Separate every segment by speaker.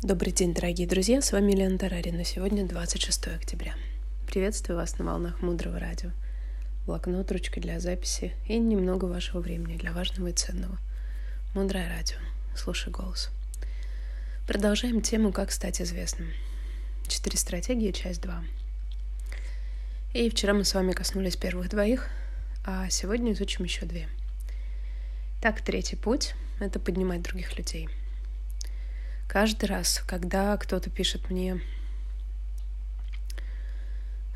Speaker 1: Добрый день, дорогие друзья, с вами Лена Тарарина. Сегодня 26 октября. Приветствую вас на волнах Мудрого Радио. Блокнот, ручка для записи и немного вашего времени для важного и ценного. Мудрое Радио. Слушай голос. Продолжаем тему «Как стать известным». Четыре стратегии, часть 2. И вчера мы с вами коснулись первых двоих, а сегодня изучим еще две. Так, третий путь — это поднимать других людей — Каждый раз, когда кто-то пишет мне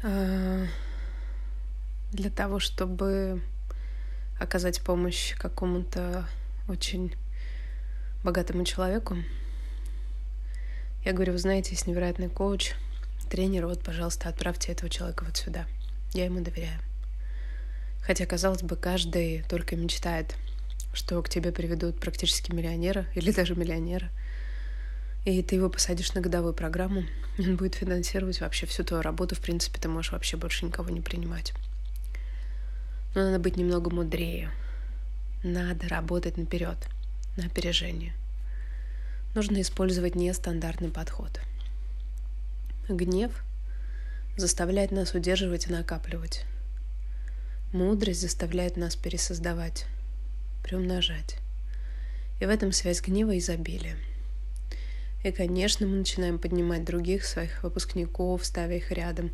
Speaker 1: э, для того, чтобы оказать помощь какому-то очень богатому человеку, я говорю, вы знаете, есть невероятный коуч, тренер, вот, пожалуйста, отправьте этого человека вот сюда. Я ему доверяю. Хотя, казалось бы, каждый только мечтает, что к тебе приведут практически миллионера или даже миллионера – и ты его посадишь на годовую программу, он будет финансировать вообще всю твою работу, в принципе, ты можешь вообще больше никого не принимать. Но надо быть немного мудрее. Надо работать наперед, на опережение. Нужно использовать нестандартный подход. Гнев заставляет нас удерживать и накапливать. Мудрость заставляет нас пересоздавать, приумножать. И в этом связь гнева и изобилия – и, конечно, мы начинаем поднимать других своих выпускников, ставя их рядом.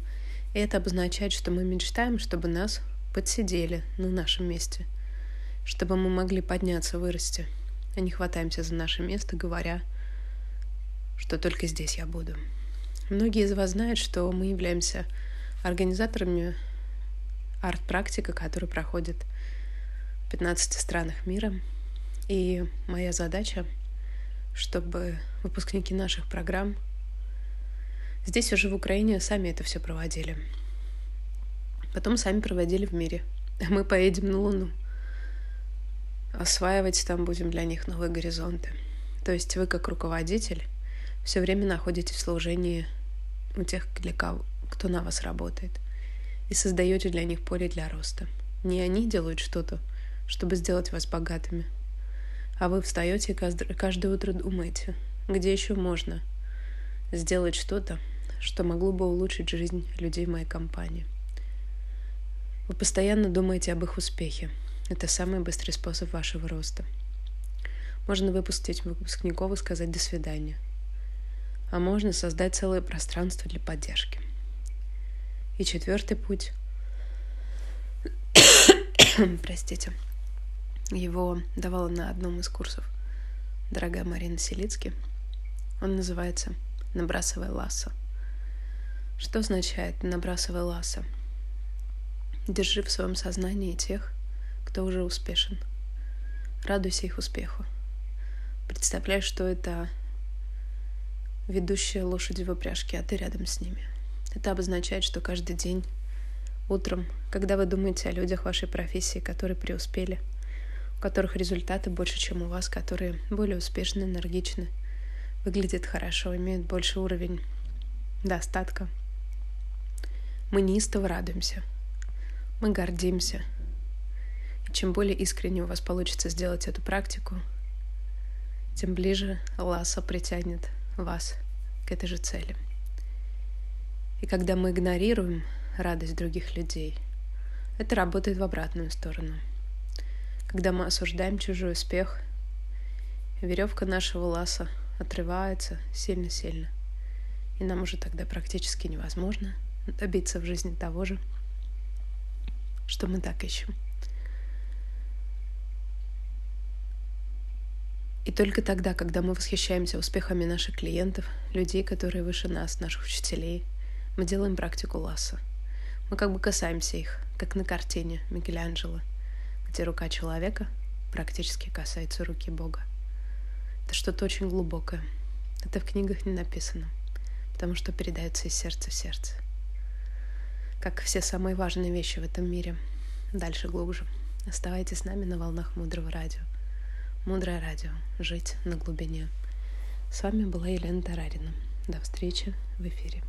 Speaker 1: И это обозначает, что мы мечтаем, чтобы нас подсидели на нашем месте, чтобы мы могли подняться, вырасти, а не хватаемся за наше место, говоря, что только здесь я буду. Многие из вас знают, что мы являемся организаторами арт-практика, который проходит в 15 странах мира. И моя задача — чтобы выпускники наших программ здесь уже в Украине сами это все проводили. Потом сами проводили в мире. А мы поедем на Луну. Осваивать там будем для них новые горизонты. То есть вы, как руководитель, все время находитесь в служении у тех, для кого, кто на вас работает, и создаете для них поле для роста. Не они делают что-то, чтобы сделать вас богатыми – а вы встаете и каждое утро думаете, где еще можно сделать что-то, что могло бы улучшить жизнь людей в моей компании. Вы постоянно думаете об их успехе. Это самый быстрый способ вашего роста. Можно выпустить выпускников и сказать «до свидания». А можно создать целое пространство для поддержки. И четвертый путь. Простите – его давала на одном из курсов дорогая Марина Селицки. Он называется «Набрасывай лассо». Что означает «набрасывай лассо»? Держи в своем сознании тех, кто уже успешен. Радуйся их успеху. Представляй, что это ведущая лошади в упряжке, а ты рядом с ними. Это обозначает, что каждый день утром, когда вы думаете о людях вашей профессии, которые преуспели – у которых результаты больше, чем у вас, которые более успешны, энергичны, выглядят хорошо, имеют больше уровень достатка. Мы неистово радуемся, мы гордимся. И чем более искренне у вас получится сделать эту практику, тем ближе ласа притянет вас к этой же цели. И когда мы игнорируем радость других людей, это работает в обратную сторону – когда мы осуждаем чужой успех, веревка нашего ласа отрывается сильно-сильно. И нам уже тогда практически невозможно добиться в жизни того же, что мы так ищем. И только тогда, когда мы восхищаемся успехами наших клиентов, людей, которые выше нас, наших учителей, мы делаем практику ласса. Мы как бы касаемся их, как на картине Микеланджело – где рука человека практически касается руки Бога. Это что-то очень глубокое. Это в книгах не написано, потому что передается из сердца в сердце. Как все самые важные вещи в этом мире. Дальше глубже. Оставайтесь с нами на волнах Мудрого Радио. Мудрое Радио. Жить на глубине. С вами была Елена Тарарина. До встречи в эфире.